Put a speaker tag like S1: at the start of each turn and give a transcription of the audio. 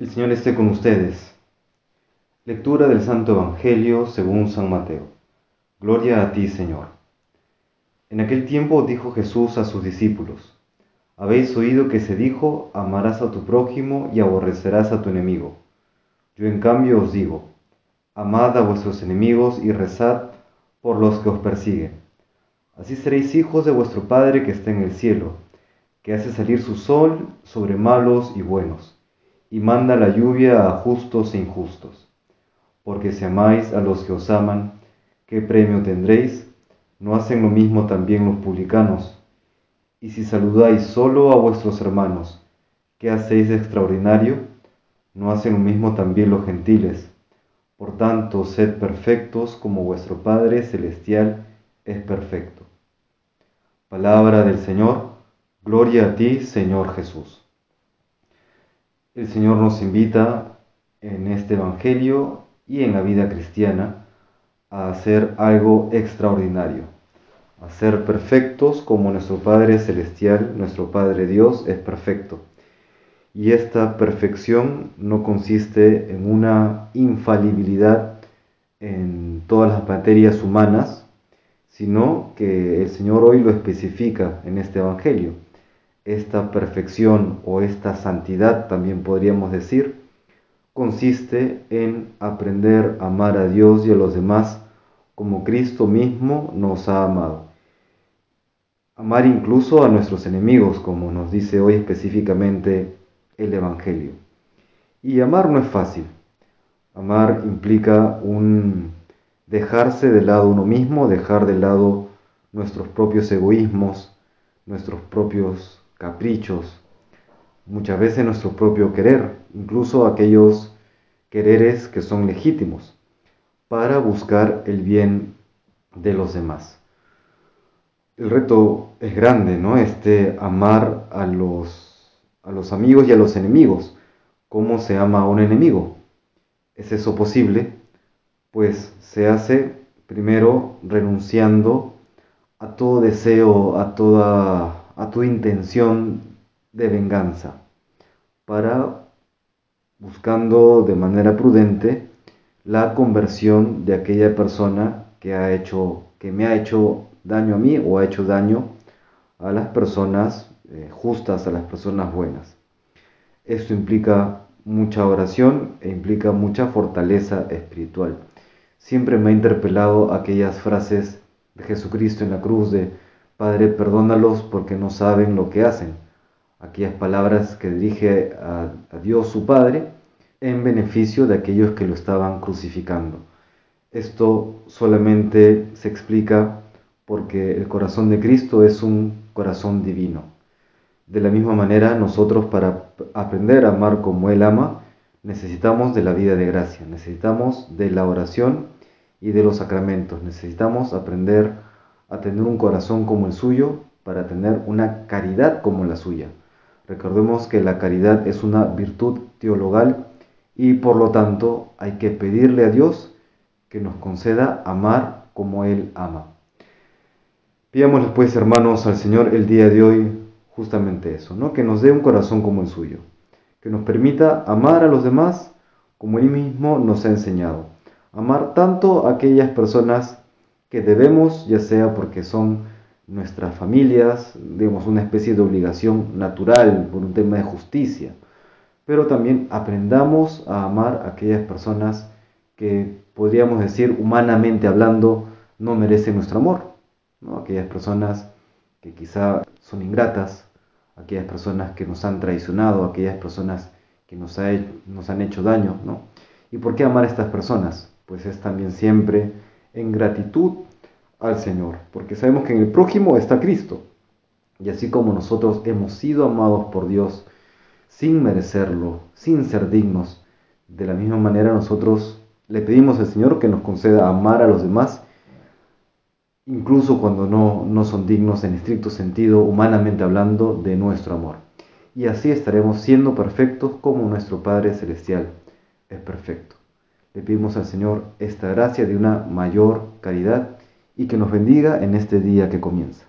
S1: El Señor esté con ustedes. Lectura del Santo Evangelio según San Mateo. Gloria a ti, Señor. En aquel tiempo dijo Jesús a sus discípulos, Habéis oído que se dijo, amarás a tu prójimo y aborrecerás a tu enemigo. Yo en cambio os digo, amad a vuestros enemigos y rezad por los que os persiguen. Así seréis hijos de vuestro Padre que está en el cielo, que hace salir su sol sobre malos y buenos y manda la lluvia a justos e injustos. Porque si amáis a los que os aman, ¿qué premio tendréis? ¿No hacen lo mismo también los publicanos? Y si saludáis solo a vuestros hermanos, ¿qué hacéis de extraordinario? ¿No hacen lo mismo también los gentiles? Por tanto, sed perfectos como vuestro Padre Celestial es perfecto. Palabra del Señor, gloria a ti, Señor Jesús. El Señor nos invita en este Evangelio y en la vida cristiana a hacer algo extraordinario, a ser perfectos como nuestro Padre Celestial, nuestro Padre Dios es perfecto. Y esta perfección no consiste en una infalibilidad en todas las materias humanas, sino que el Señor hoy lo especifica en este Evangelio esta perfección o esta santidad, también podríamos decir, consiste en aprender a amar a Dios y a los demás como Cristo mismo nos ha amado. Amar incluso a nuestros enemigos, como nos dice hoy específicamente el Evangelio. Y amar no es fácil. Amar implica un dejarse de lado uno mismo, dejar de lado nuestros propios egoísmos, nuestros propios caprichos, muchas veces nuestro propio querer, incluso aquellos quereres que son legítimos, para buscar el bien de los demás. El reto es grande, ¿no? Este amar a los, a los amigos y a los enemigos. ¿Cómo se ama a un enemigo? ¿Es eso posible? Pues se hace primero renunciando a todo deseo, a toda a tu intención de venganza, para buscando de manera prudente la conversión de aquella persona que ha hecho que me ha hecho daño a mí o ha hecho daño a las personas eh, justas, a las personas buenas. Esto implica mucha oración e implica mucha fortaleza espiritual. Siempre me ha interpelado aquellas frases de Jesucristo en la cruz de Padre, perdónalos porque no saben lo que hacen. Aquellas palabras que dirige a, Dios su Padre en beneficio de aquellos que lo estaban crucificando. Esto solamente se explica porque el corazón de Cristo es un corazón divino. De la misma manera, nosotros para aprender a amar como Él ama, necesitamos de la vida de gracia, necesitamos de la oración y de los sacramentos, necesitamos aprender a tener un corazón como el suyo para tener una caridad como la suya. Recordemos que la caridad es una virtud teologal y por lo tanto hay que pedirle a Dios que nos conceda amar como Él ama. Pidámosle pues, hermanos, al Señor el día de hoy justamente eso, ¿no? Que nos dé un corazón como el suyo, que nos permita amar a los demás como Él mismo nos ha enseñado. Amar tanto a aquellas personas que debemos, ya sea porque son nuestras familias, digamos, una especie de obligación natural por un tema de justicia, pero también aprendamos a amar a aquellas personas que podríamos decir humanamente hablando no merecen nuestro amor, ¿no? aquellas personas que quizá son ingratas, aquellas personas que nos han traicionado, aquellas personas que nos, nos han hecho daño, ¿no? ¿Y por qué amar a estas personas? Pues es también siempre en gratitud al Señor, porque sabemos que en el prójimo está Cristo. Y así como nosotros hemos sido amados por Dios sin merecerlo, sin ser dignos, de la misma manera nosotros le pedimos al Señor que nos conceda amar a los demás, incluso cuando no, no son dignos en estricto sentido, humanamente hablando, de nuestro amor. Y así estaremos siendo perfectos como nuestro Padre Celestial es perfecto. Le pedimos al Señor esta gracia de una mayor caridad y que nos bendiga en este día que comienza.